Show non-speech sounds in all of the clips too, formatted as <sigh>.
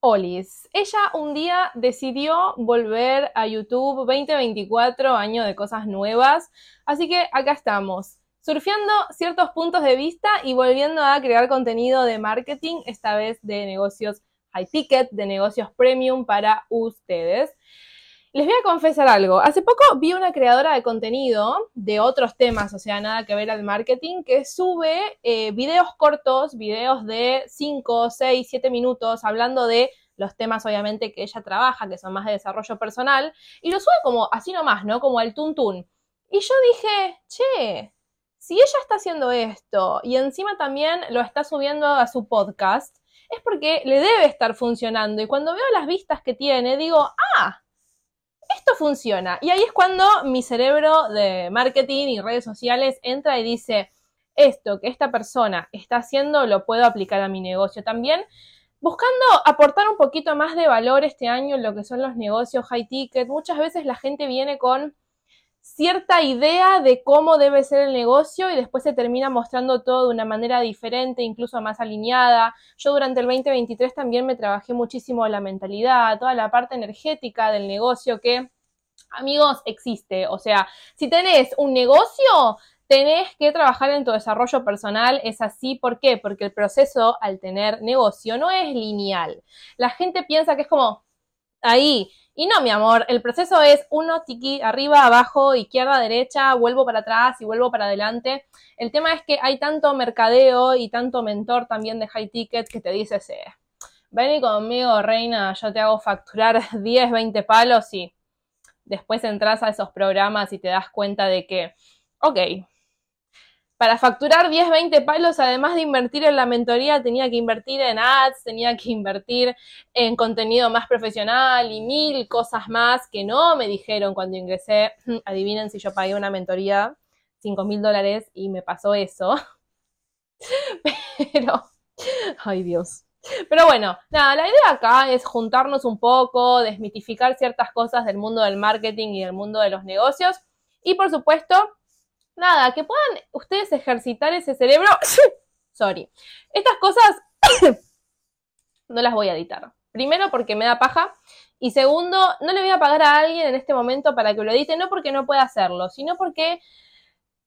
Olis. Ella un día decidió volver a YouTube 2024, año de cosas nuevas. Así que acá estamos, surfeando ciertos puntos de vista y volviendo a crear contenido de marketing, esta vez de negocios high ticket, de negocios premium para ustedes. Les voy a confesar algo. Hace poco vi una creadora de contenido de otros temas, o sea, nada que ver al marketing, que sube eh, videos cortos, videos de 5, 6, 7 minutos, hablando de los temas, obviamente, que ella trabaja, que son más de desarrollo personal, y lo sube como así nomás, ¿no? Como al tuntún. Y yo dije, che, si ella está haciendo esto y encima también lo está subiendo a su podcast, es porque le debe estar funcionando. Y cuando veo las vistas que tiene, digo, ah, esto funciona. Y ahí es cuando mi cerebro de marketing y redes sociales entra y dice, esto que esta persona está haciendo lo puedo aplicar a mi negocio también. Buscando aportar un poquito más de valor este año en lo que son los negocios high ticket, muchas veces la gente viene con cierta idea de cómo debe ser el negocio y después se termina mostrando todo de una manera diferente, incluso más alineada. Yo durante el 2023 también me trabajé muchísimo la mentalidad, toda la parte energética del negocio que, amigos, existe. O sea, si tenés un negocio, tenés que trabajar en tu desarrollo personal, es así, ¿por qué? Porque el proceso al tener negocio no es lineal. La gente piensa que es como ahí, y no, mi amor, el proceso es uno, tiki, arriba, abajo, izquierda, derecha, vuelvo para atrás y vuelvo para adelante. El tema es que hay tanto mercadeo y tanto mentor también de high ticket que te dice, sí, ven conmigo, reina, yo te hago facturar <laughs> 10, 20 palos y después entras a esos programas y te das cuenta de que, ok, para facturar 10, 20 palos, además de invertir en la mentoría, tenía que invertir en ads, tenía que invertir en contenido más profesional y mil cosas más que no me dijeron cuando ingresé. <clears throat> Adivinen si yo pagué una mentoría 5 mil dólares y me pasó eso. <laughs> Pero, ay Dios. Pero bueno, nada, la idea acá es juntarnos un poco, desmitificar ciertas cosas del mundo del marketing y del mundo de los negocios. Y por supuesto, nada, que puedan ustedes ejercitar ese cerebro. <laughs> Sorry. Estas cosas <coughs> no las voy a editar. Primero porque me da paja. Y segundo, no le voy a pagar a alguien en este momento para que lo edite, no porque no pueda hacerlo, sino porque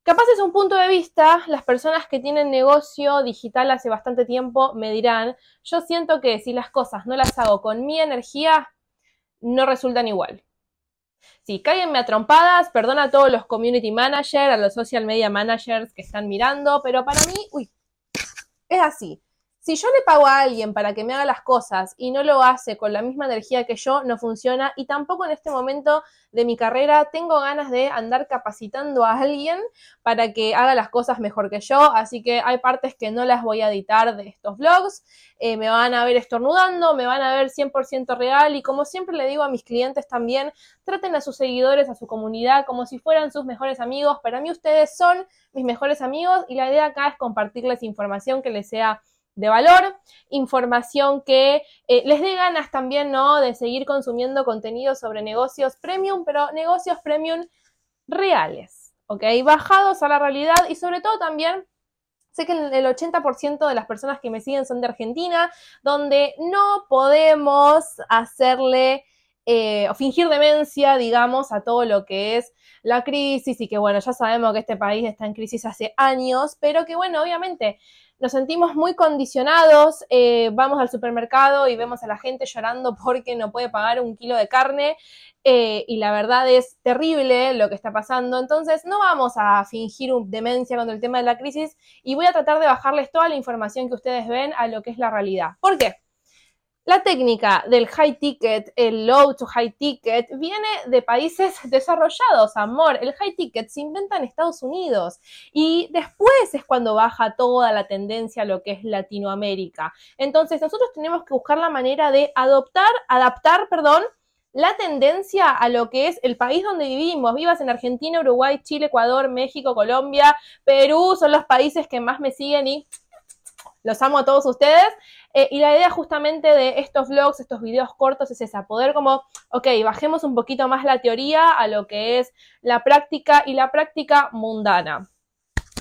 capaz es un punto de vista, las personas que tienen negocio digital hace bastante tiempo me dirán, yo siento que si las cosas no las hago con mi energía, no resultan igual. Sí, cáiganme a trompadas, perdona a todos los community managers, a los social media managers que están mirando, pero para mí, uy, es así. Si yo le pago a alguien para que me haga las cosas y no lo hace con la misma energía que yo, no funciona. Y tampoco en este momento de mi carrera tengo ganas de andar capacitando a alguien para que haga las cosas mejor que yo. Así que hay partes que no las voy a editar de estos vlogs. Eh, me van a ver estornudando, me van a ver 100% real. Y como siempre le digo a mis clientes también, traten a sus seguidores, a su comunidad, como si fueran sus mejores amigos. Para mí ustedes son mis mejores amigos y la idea acá es compartirles información que les sea de valor, información que eh, les dé ganas también, ¿no? De seguir consumiendo contenido sobre negocios premium, pero negocios premium reales, ¿ok? Bajados a la realidad y sobre todo también Sé que el 80% de las personas que me siguen son de Argentina, donde no podemos hacerle eh, o fingir demencia, digamos, a todo lo que es la crisis y que, bueno, ya sabemos que este país está en crisis hace años, pero que, bueno, obviamente nos sentimos muy condicionados, eh, vamos al supermercado y vemos a la gente llorando porque no puede pagar un kilo de carne eh, y la verdad es terrible lo que está pasando, entonces no vamos a fingir un demencia con el tema de la crisis y voy a tratar de bajarles toda la información que ustedes ven a lo que es la realidad. ¿Por qué? La técnica del high ticket, el low to high ticket, viene de países <laughs> desarrollados, amor. El high ticket se inventa en Estados Unidos y después es cuando baja toda la tendencia a lo que es Latinoamérica. Entonces nosotros tenemos que buscar la manera de adoptar, adaptar, perdón, la tendencia a lo que es el país donde vivimos. Vivas en Argentina, Uruguay, Chile, Ecuador, México, Colombia, Perú, son los países que más me siguen y los amo a todos ustedes. Eh, y la idea justamente de estos vlogs, estos videos cortos es esa, poder como, ok, bajemos un poquito más la teoría a lo que es la práctica y la práctica mundana.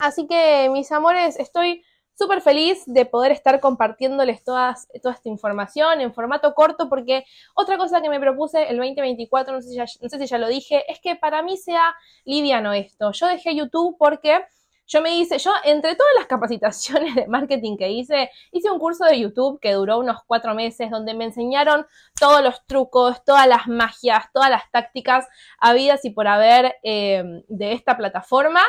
Así que, mis amores, estoy súper feliz de poder estar compartiéndoles toda esta información en formato corto, porque otra cosa que me propuse el 2024, no sé, si ya, no sé si ya lo dije, es que para mí sea liviano esto. Yo dejé YouTube porque yo me hice, yo entre todas las capacitaciones de marketing que hice, hice un curso de YouTube que duró unos cuatro meses, donde me enseñaron todos los trucos, todas las magias, todas las tácticas habidas y por haber eh, de esta plataforma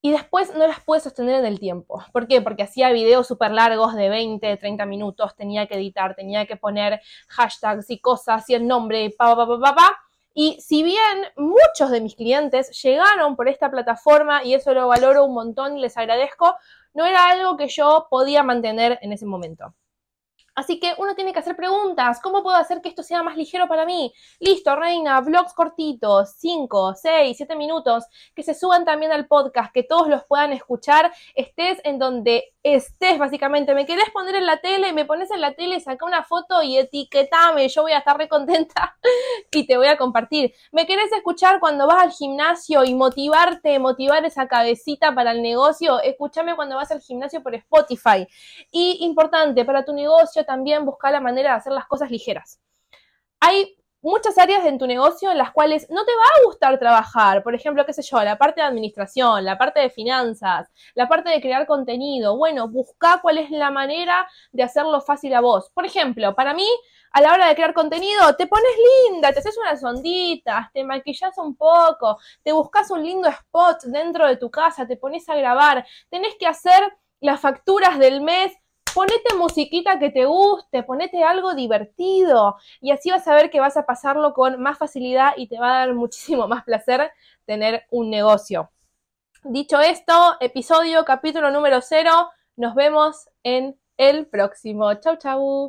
y después no las pude sostener en el tiempo. ¿Por qué? Porque hacía videos súper largos de 20, 30 minutos, tenía que editar, tenía que poner hashtags y cosas y el nombre pa, pa, pa, pa, pa. Y si bien muchos de mis clientes llegaron por esta plataforma y eso lo valoro un montón y les agradezco, no era algo que yo podía mantener en ese momento. Así que uno tiene que hacer preguntas. ¿Cómo puedo hacer que esto sea más ligero para mí? Listo, reina, blogs cortitos, 5, 6, 7 minutos, que se suban también al podcast, que todos los puedan escuchar, estés en donde estés, básicamente. ¿Me querés poner en la tele? Me pones en la tele, saca una foto y etiquetame. Yo voy a estar re contenta <laughs> y te voy a compartir. ¿Me querés escuchar cuando vas al gimnasio y motivarte, motivar esa cabecita para el negocio? Escúchame cuando vas al gimnasio por Spotify. Y importante, para tu negocio también buscar la manera de hacer las cosas ligeras. Hay muchas áreas en tu negocio en las cuales no te va a gustar trabajar. Por ejemplo, qué sé yo, la parte de administración, la parte de finanzas, la parte de crear contenido. Bueno, busca cuál es la manera de hacerlo fácil a vos. Por ejemplo, para mí, a la hora de crear contenido, te pones linda, te haces unas onditas, te maquillas un poco, te buscas un lindo spot dentro de tu casa, te pones a grabar, tenés que hacer las facturas del mes ponete musiquita que te guste, ponete algo divertido y así vas a ver que vas a pasarlo con más facilidad y te va a dar <laughs> muchísimo más placer tener un negocio. Dicho esto, episodio, capítulo número cero, nos vemos en el próximo. Chau, chau.